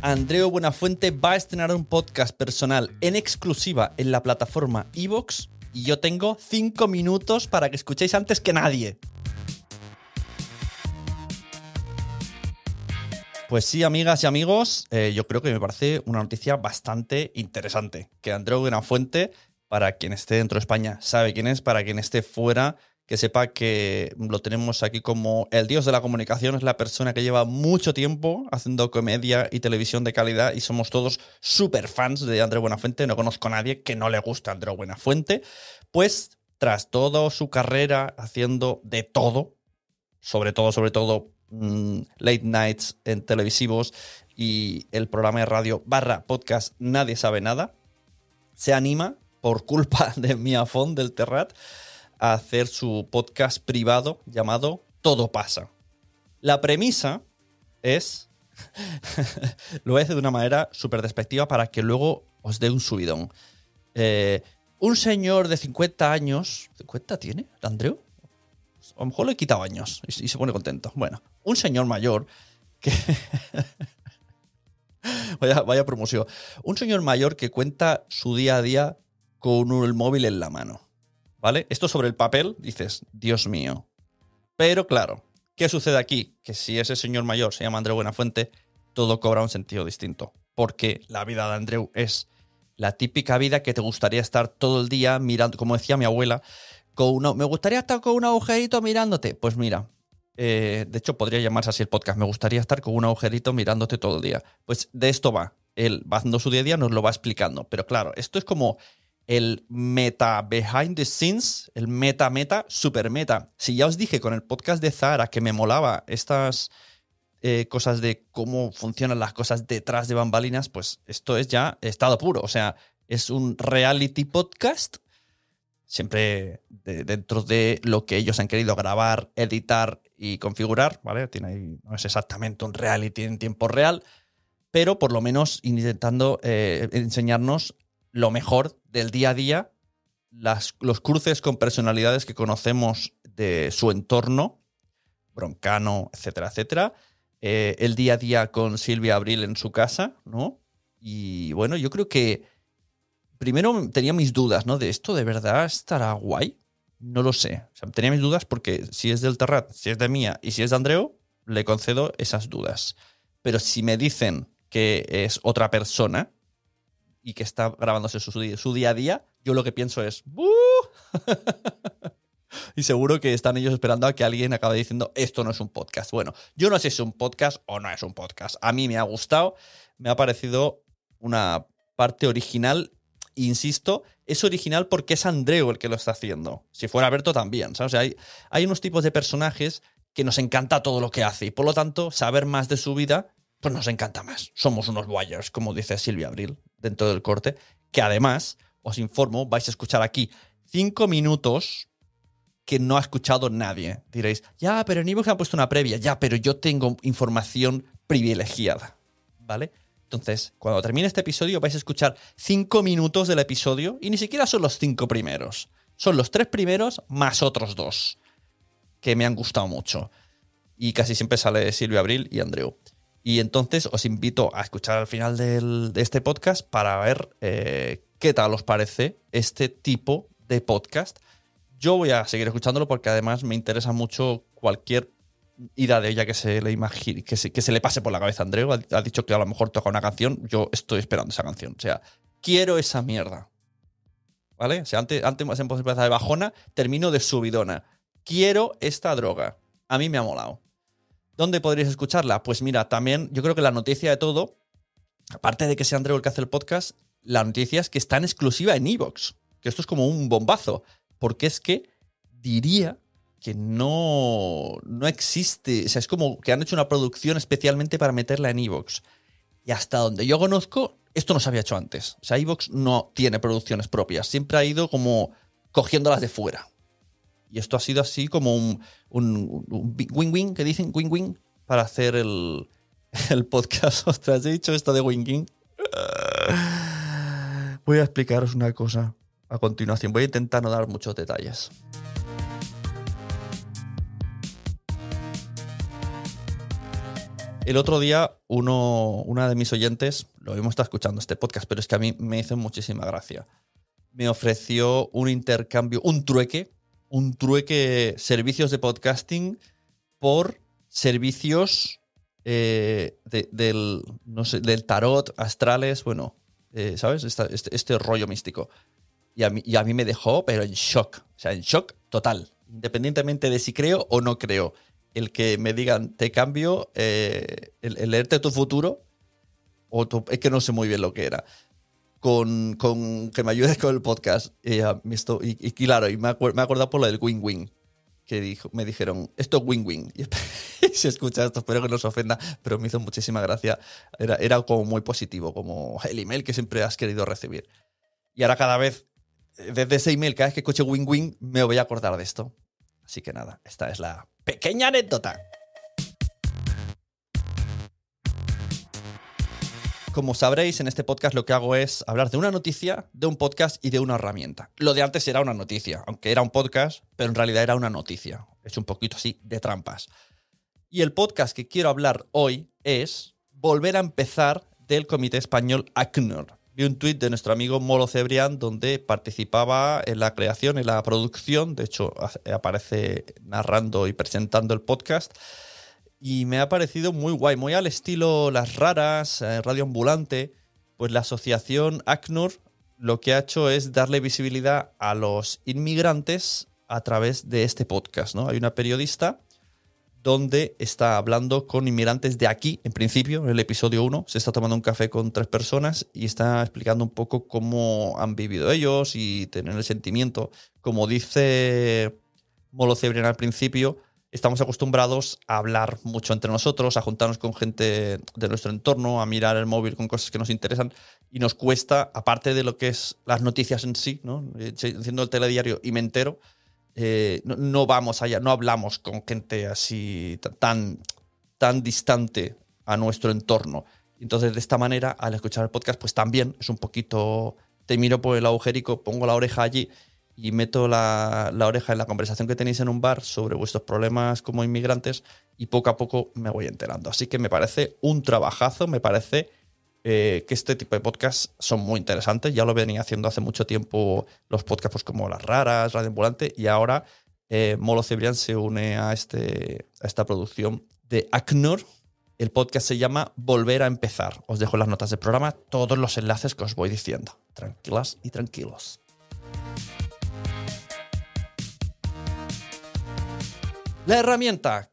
Andreu Buenafuente va a estrenar un podcast personal en exclusiva en la plataforma Evox y yo tengo 5 minutos para que escuchéis antes que nadie. Pues sí, amigas y amigos, eh, yo creo que me parece una noticia bastante interesante. Que Andreu Buenafuente, para quien esté dentro de España, sabe quién es, para quien esté fuera, que sepa que lo tenemos aquí como el dios de la comunicación, es la persona que lleva mucho tiempo haciendo comedia y televisión de calidad y somos todos súper fans de Andreu Buenafuente, no conozco a nadie que no le guste a Andreu Buenafuente, pues tras toda su carrera haciendo de todo, sobre todo, sobre todo mm, late nights en televisivos y el programa de radio barra podcast Nadie sabe nada, se anima por culpa de Miafón del Terrat a hacer su podcast privado llamado Todo pasa. La premisa es, lo voy de una manera súper despectiva para que luego os dé un subidón. Eh, un señor de 50 años, ¿50 tiene, Andreu? A lo mejor le he quitado años y, y se pone contento. Bueno, un señor mayor que... vaya, vaya promoción. Un señor mayor que cuenta su día a día con el móvil en la mano. ¿Vale? Esto sobre el papel, dices, Dios mío. Pero claro, ¿qué sucede aquí? Que si ese señor mayor se llama Andreu Buenafuente, todo cobra un sentido distinto. Porque la vida de Andreu es la típica vida que te gustaría estar todo el día mirando, como decía mi abuela, con una, me gustaría estar con un agujerito mirándote. Pues mira, eh, de hecho podría llamarse así el podcast, me gustaría estar con un agujerito mirándote todo el día. Pues de esto va. Él va haciendo su día a día, nos lo va explicando. Pero claro, esto es como el meta behind the scenes, el meta meta, super meta. Si ya os dije con el podcast de Zara que me molaba estas eh, cosas de cómo funcionan las cosas detrás de bambalinas, pues esto es ya estado puro. O sea, es un reality podcast, siempre de- dentro de lo que ellos han querido grabar, editar y configurar, ¿vale? Tiene no es exactamente un reality en tiempo real, pero por lo menos intentando eh, enseñarnos lo mejor del día a día, los cruces con personalidades que conocemos de su entorno, Broncano, etcétera, etcétera. Eh, el día a día con Silvia Abril en su casa, ¿no? Y bueno, yo creo que primero tenía mis dudas, ¿no? De esto de verdad estará guay. No lo sé. Tenía mis dudas porque si es del Terrat, si es de Mía y si es de Andreu, le concedo esas dudas. Pero si me dicen que es otra persona y que está grabándose su, su día a día, yo lo que pienso es y seguro que están ellos esperando a que alguien acabe diciendo esto no es un podcast. Bueno, yo no sé si es un podcast o no es un podcast. A mí me ha gustado, me ha parecido una parte original. Insisto, es original porque es Andreu el que lo está haciendo. Si fuera Berto también. ¿sabes? O sea, hay, hay unos tipos de personajes que nos encanta todo lo que hace y por lo tanto saber más de su vida pues nos encanta más. Somos unos wires, como dice Silvia Abril dentro del corte, que además, os informo, vais a escuchar aquí cinco minutos que no ha escuchado nadie. Diréis, ya, pero en Evox han puesto una previa. Ya, pero yo tengo información privilegiada. ¿Vale? Entonces, cuando termine este episodio, vais a escuchar cinco minutos del episodio y ni siquiera son los cinco primeros. Son los tres primeros más otros dos que me han gustado mucho. Y casi siempre sale Silvia Abril y Andreu. Y entonces os invito a escuchar al final de este podcast para ver eh, qué tal os parece este tipo de podcast. Yo voy a seguir escuchándolo porque además me interesa mucho cualquier idea de ella que se le imagine, que se, le pase por la cabeza a Andreu. Ha, dicho que a lo mejor toca una canción. Yo estoy esperando esa canción. O sea, quiero esa mierda. ¿Vale? O sea, antes, antes hemos empezado de bajona, termino de subidona. Quiero esta droga. A mí me ha molado. ¿Dónde podréis escucharla? Pues mira, también yo creo que la noticia de todo, aparte de que sea Andreu el que hace el podcast, la noticia es que está en exclusiva en Evox. Que esto es como un bombazo. Porque es que diría que no, no existe. O sea, es como que han hecho una producción especialmente para meterla en Evox. Y hasta donde yo conozco, esto no se había hecho antes. O sea, Evox no tiene producciones propias. Siempre ha ido como cogiéndolas de fuera. Y esto ha sido así como un, win-win, que dicen win-win, para hacer el, el podcast. Ostras, he dicho esto de win-win. Voy a explicaros una cosa a continuación. Voy a intentar no dar muchos detalles. El otro día, una de mis oyentes, lo hemos estado escuchando este podcast, pero es que a mí me hizo muchísima gracia. Me ofreció un intercambio, un trueque un trueque servicios de podcasting por servicios eh, del, del tarot, astrales, bueno, eh, ¿sabes? Este, este, rollo místico. Y a, mí, y a mí me dejó, pero en shock, o sea, en shock total, independientemente de si creo o no creo. El que me digan, te cambio, eh, el, leerte tu futuro, o es que no sé muy bien lo que era con, que me ayudes con el podcast. Y, y, claro, y me, me he acordado por lo del win-win. Que me dijeron, esto es win-win. Y, se escucha esto, espero que no se ofenda, pero me hizo muchísima gracia. Era, era como muy positivo, como el email que siempre has querido recibir. Y ahora cada vez, desde ese email, cada vez que escuche win-win, me voy a acordar de esto. Así que nada, esta es la pequeña anécdota. Como sabréis, en este podcast lo que hago es hablar de una noticia, de un podcast y de una herramienta. Lo de antes era una noticia, aunque era un podcast, pero en realidad era una noticia. Es un poquito así de trampas. Y el podcast que quiero hablar hoy es volver a empezar del Comité Español ACNUR. Vi un tuit de nuestro amigo Molo Cebrián donde participaba en la creación, en la producción, de hecho aparece narrando y presentando el podcast y me ha parecido muy guay, muy al estilo Las Raras, eh, Radio Ambulante, pues la asociación ACNUR lo que ha hecho es darle visibilidad a los inmigrantes a través de este podcast, ¿no? Hay una periodista donde está hablando con inmigrantes de aquí, en principio, en el episodio 1, se está tomando un café con tres personas y está explicando un poco cómo han vivido ellos y tener el sentimiento. Como dice Molo Cebrián al principio, estamos acostumbrados a hablar mucho entre nosotros, a juntarnos con gente de nuestro entorno, a mirar el móvil con cosas que nos interesan y nos cuesta, aparte de lo que es las noticias en sí, ¿no? haciendo el telediario y me entero, eh, no, vamos allá, no hablamos con gente así tan, tan distante a nuestro entorno. Entonces, de esta manera, al escuchar el podcast, pues también es un poquito, te miro por el agujerico, pongo la oreja allí y meto la, oreja en la conversación que tenéis en un bar sobre vuestros problemas como inmigrantes y poco a poco me voy enterando. Así que me parece un trabajazo, me parece eh, que este tipo de podcasts son muy interesantes. Ya lo venía haciendo hace mucho tiempo los podcasts pues, como Las Raras, Radio Ambulante, y ahora eh, Molo Cebrián se une a, este, a esta producción de ACNUR. El podcast se llama Volver a empezar. Os dejo en las notas del programa todos los enlaces que os voy diciendo. Tranquilas y tranquilos. La herramienta.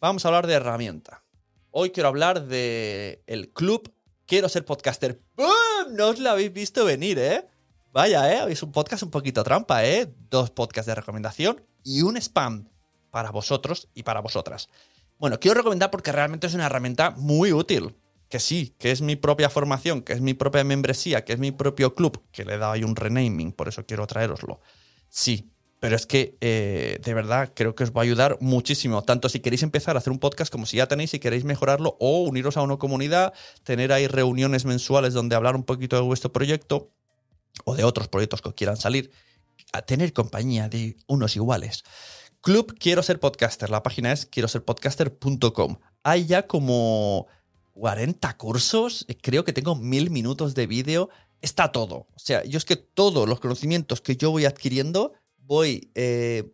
Vamos a hablar de herramienta. Hoy quiero hablar de el club Quiero ser podcaster. ¡Bum! No os lo habéis visto venir, ¿eh? Vaya, ¿eh? Habéis un podcast un poquito trampa, ¿eh? Dos podcasts de recomendación y un spam para vosotros y para vosotras. Bueno, quiero recomendar porque realmente es una herramienta muy útil. Que sí, que es mi propia formación, que es mi propia membresía, que es mi propio club, que le he dado ahí un renaming, por eso quiero traeroslo. Sí, pero es que eh, de verdad creo que os va a ayudar muchísimo, tanto si queréis empezar a hacer un podcast como si ya tenéis y queréis mejorarlo o uniros a una comunidad, tener ahí reuniones mensuales donde hablar un poquito de vuestro proyecto o de otros proyectos que quieran salir, a tener compañía de unos iguales. Club Quiero Ser Podcaster, la página es quiero ser podcaster.com. Hay ya como 40 cursos, creo que tengo mil minutos de vídeo, está todo. O sea, yo es que todos los conocimientos que yo voy adquiriendo voy eh,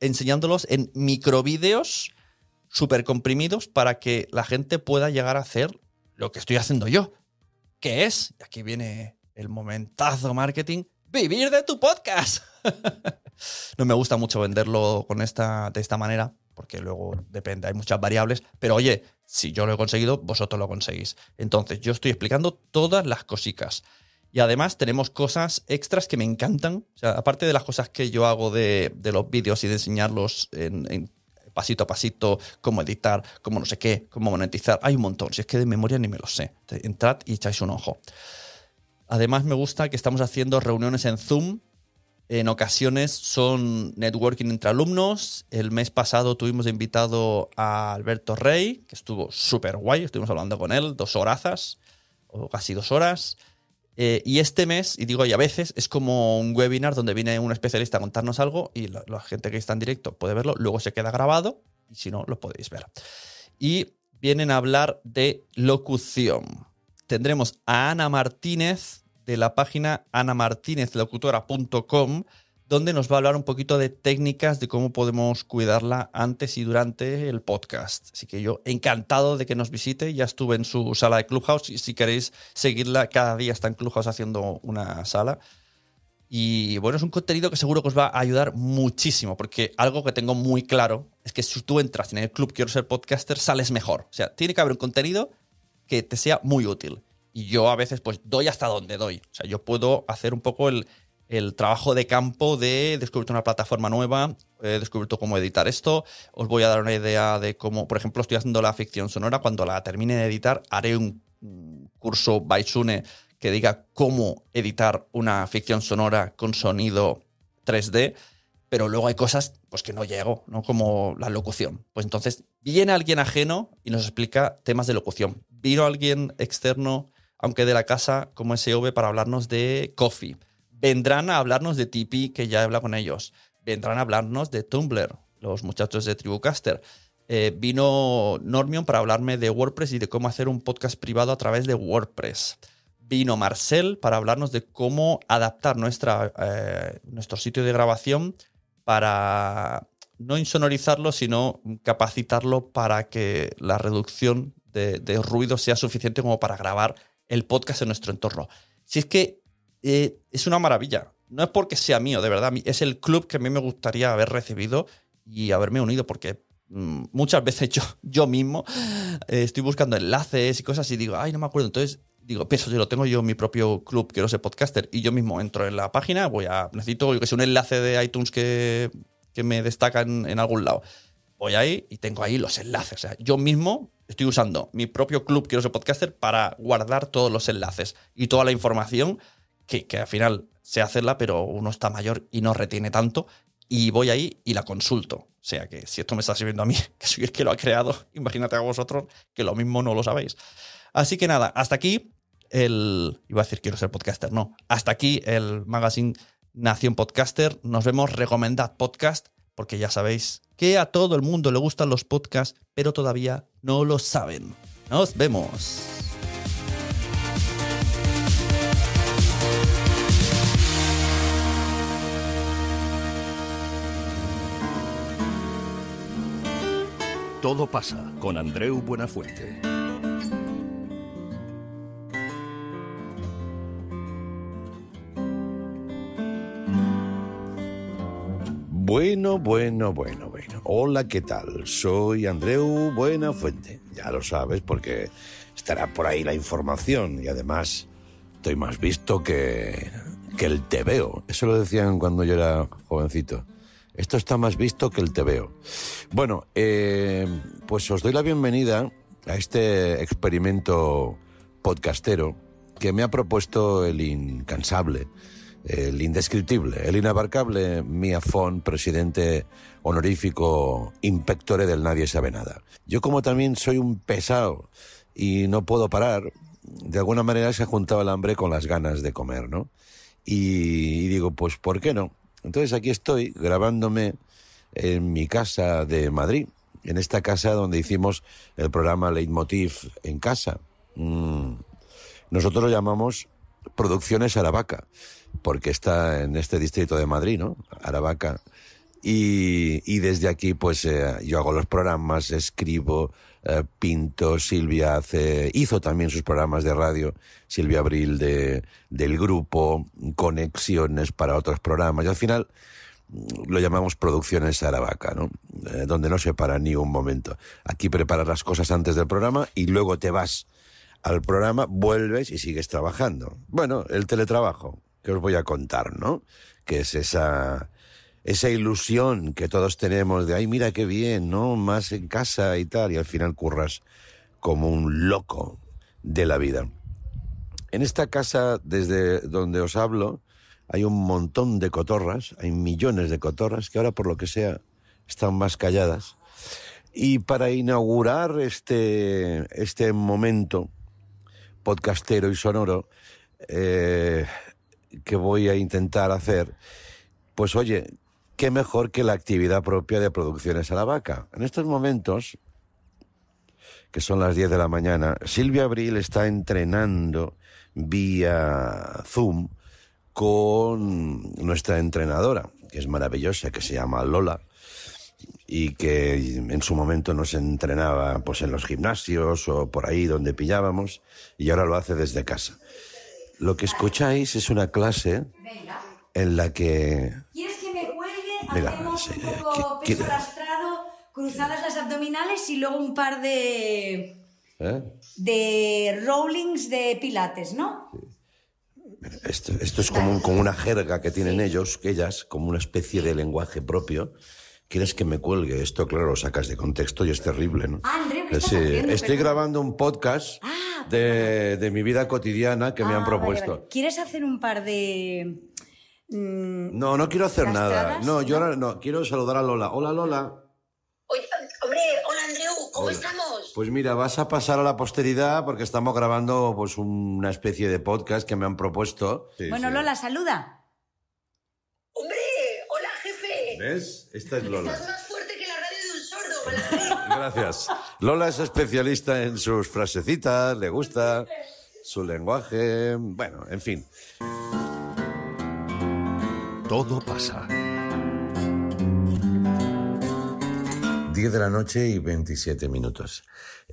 enseñándolos en microvídeos súper comprimidos para que la gente pueda llegar a hacer lo que estoy haciendo yo. Que es, y aquí viene el momentazo marketing, vivir de tu podcast. no me gusta mucho venderlo con esta, de esta manera, porque luego depende, hay muchas variables, pero oye, si yo lo he conseguido, vosotros lo conseguís. Entonces, yo estoy explicando todas las cositas. Y además tenemos cosas extras que me encantan. Aparte de las cosas que yo hago de, los vídeos y de enseñarlos en, pasito a pasito, cómo editar, cómo no sé qué, cómo monetizar, hay un montón. Si es que de memoria ni me lo sé. Entrad y echáis un ojo. Además me gusta que estamos haciendo reuniones en Zoom. En ocasiones son networking entre alumnos. El mes pasado tuvimos invitado a Alberto Rey, que estuvo súper guay. Estuvimos hablando con él dos horazas, o casi dos horas. Eh, y este mes, y digo, y a veces, es como un webinar donde viene un especialista a contarnos algo y la, gente que está en directo puede verlo, luego se queda grabado y si no, lo podéis ver. Y vienen a hablar de locución. Tendremos a Ana Martínez de la página anamartinezlocutora.com donde nos va a hablar un poquito de técnicas de cómo podemos cuidarla antes y durante el podcast. Así que yo encantado de que nos visite, ya estuve en su sala de Clubhouse y si queréis seguirla, cada día está en Clubhouse haciendo una sala. Y bueno, es un contenido que seguro que os va a ayudar muchísimo, porque algo que tengo muy claro es que si tú entras en el club Quiero ser podcaster, sales mejor. O sea, tiene que haber un contenido que te sea muy útil. Y yo a veces pues doy hasta donde doy. O sea, yo puedo hacer un poco el, el trabajo de campo de descubrir una plataforma nueva, he descubierto cómo editar esto. Os voy a dar una idea de cómo, por ejemplo, estoy haciendo la ficción sonora. Cuando la termine de editar, haré un curso Baisune que diga cómo editar una ficción sonora con sonido 3D. Pero luego hay cosas pues, que no llego, ¿no? Como la locución. Pues entonces viene alguien ajeno y nos explica temas de locución. Vino alguien externo, aunque de la casa, como SV, para hablarnos de coffee Vendrán a hablarnos de Tipeee, que ya he hablado con ellos. Vendrán a hablarnos de Tumblr, los muchachos de Tribucaster. Eh, vino Normion para hablarme de WordPress y de cómo hacer un podcast privado a través de WordPress. Vino Marcel para hablarnos de cómo adaptar nuestra, eh, nuestro sitio de grabación para no insonorizarlo, sino capacitarlo para que la reducción de, de ruido sea suficiente como para grabar el podcast en nuestro entorno. Si es que eh, es una maravilla. No es porque sea mío, de verdad. Es el club que a mí me gustaría haber recibido y haberme unido, porque mm, muchas veces yo, yo mismo eh, estoy buscando enlaces y cosas y digo, ay, no me acuerdo. Entonces digo, peso, yo lo tengo yo mi propio club, quiero ser podcaster, y yo mismo entro en la página, voy a, necesito, yo que sé, un enlace de iTunes que, que me destaca en, en, algún lado. Voy ahí y tengo ahí los enlaces. O sea, yo mismo estoy usando mi propio club, quiero ser podcaster, para guardar todos los enlaces y toda la información que, al final sé hacerla, pero uno está mayor y no retiene tanto. Y voy ahí y la consulto. O sea que si esto me está sirviendo a mí, que soy el que lo ha creado, imagínate a vosotros que lo mismo no lo sabéis. Así que nada, hasta aquí el. Iba a decir quiero ser podcaster, no. Hasta aquí el magazine Nación Podcaster. Nos vemos, recomendad podcast, porque ya sabéis que a todo el mundo le gustan los podcasts, pero todavía no lo saben. Nos vemos. Todo pasa con Andreu Buenafuente. Bueno, bueno, bueno, bueno. Hola, ¿qué tal? Soy Andreu Buenafuente. Ya lo sabes porque estará por ahí la información y además estoy más visto que, que el tebeo. Eso lo decían cuando yo era jovencito. Esto está más visto que el tebeo. Bueno, eh, pues os doy la bienvenida a este experimento podcastero que me ha propuesto el incansable, el indescriptible, el inabarcable Mia Fon, presidente honorífico impectore del Nadie Sabe Nada. Yo como también soy un pesado y no puedo parar, de alguna manera se ha juntado el hambre con las ganas de comer, ¿no? Y digo, pues ¿por qué no? Entonces aquí estoy grabándome en mi casa de Madrid, en esta casa donde hicimos el programa Leitmotiv en casa. Mm. Nosotros lo llamamos Producciones Aravaca, porque está en este distrito de Madrid, ¿no? Aravaca. Y, desde aquí, pues eh, yo hago los programas, escribo, eh, pinto, Silvia hace, hizo también sus programas de radio, Silvia Abril de, del grupo, conexiones para otros programas. Y al final mm, lo llamamos Producciones Aravaca, ¿no? Eh, donde no se para ni un momento. Aquí preparas las cosas antes del programa y luego te vas al programa, vuelves y sigues trabajando. Bueno, el teletrabajo, que os voy a contar, ¿no? Que es esa, esa ilusión que todos tenemos de, ay, mira qué bien, ¿no? Más en casa y tal, y al final curras como un loco de la vida. En esta casa, desde donde os hablo, hay un montón de cotorras, hay millones de cotorras que ahora, por lo que sea, están más calladas. Y para inaugurar este, este momento podcastero y sonoro eh, que voy a intentar hacer, pues oye, qué mejor que la actividad propia de Producciones a la Vaca. En estos momentos, que son las 10 de la mañana, Silvia Abril está entrenando vía Zoom con nuestra entrenadora, que es maravillosa, que se llama Lola y que en su momento nos entrenaba pues en los gimnasios o por ahí donde pillábamos y ahora lo hace desde casa. Lo que escucháis es una clase en la que Mira, Hacemos un poco ¿qué- peso arrastrado, cruzadas las abdominales y luego un par de, ¿eh? de rollings de pilates, ¿no? Esto, esto es como, un- como una jerga que tienen ellos, que ellas, como una especie de lenguaje propio. ¿Quieres que me cuelgue? Esto, claro, lo sacas de contexto y es terrible, ¿no? Ah, ¿qué estás Sí, haciendo? estoy Perdón. grabando un podcast Ah, de, de mi vida cotidiana que me Ah, han vale, propuesto. vale. ¿Quieres hacer un par de... mm, No, no quiero hacer nada. No, yo ¿No? ahora no. Quiero saludar a Lola. Hola, Lola. Oye, hombre, hola Andreu, ¿cómo Hola. estamos? Pues mira, vas a pasar a la posteridad porque estamos grabando pues una especie de podcast que me han propuesto. Sí, bueno, sí. Lola, saluda. Hombre, hola jefe. ¿Ves? Esta es Lola. Estás más fuerte que la radio de un sordo, ¿verdad? Gracias. Lola es especialista en sus frasecitas, le gusta su lenguaje, bueno, en fin. Todo pasa. 10 de la noche y 27 minutos.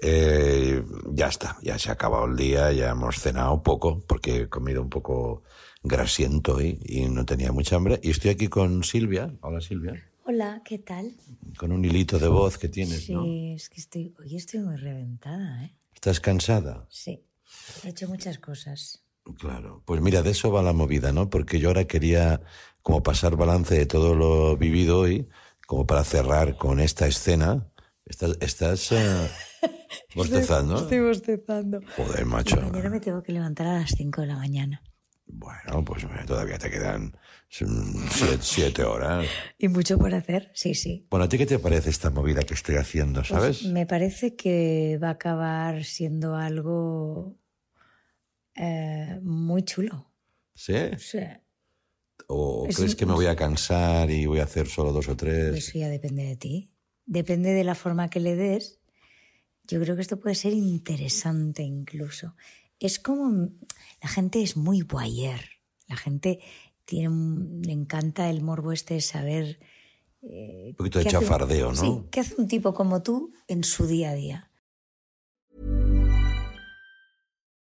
Eh, ya está, ya se ha acabado el día, ya hemos cenado poco, porque he comido un poco grasiento hoy y no tenía mucha hambre. Y estoy aquí con Silvia. Hola Silvia. Hola, ¿qué tal? Con un hilito de voz que tienes, Sí, ¿no? es que estoy, hoy estoy muy reventada, ¿eh? ¿Estás cansada? Sí, he hecho muchas cosas. Claro. Pues mira, de eso va la movida, ¿no? Porque yo ahora quería como pasar balance de todo lo vivido hoy, como para cerrar con esta escena. Estás, estás eh, bostezando. Estoy bostezando. Joder, macho. Mañana me tengo que levantar a las 5 de la mañana. Bueno, pues eh, todavía te quedan siete, siete horas. ¿Y mucho por hacer? Sí, sí. Bueno, ¿a ti qué te parece esta movida que estoy haciendo, Pues sabes? me parece que va a acabar siendo algo eh, muy chulo. ¿Sí? Sí. ¿O Es crees un- que me voy a cansar y voy a hacer solo dos o tres? Eso ya depende de ti. Depende de la forma que le des. Yo creo que esto puede ser interesante incluso. Es como... La gente es muy voyeur. La gente tiene un- le encanta el morbo este de saber eh, Un poquito de ¿qué hace- chafardeo, ¿no? Sí, ¿qué hace un tipo como tú en su día a día?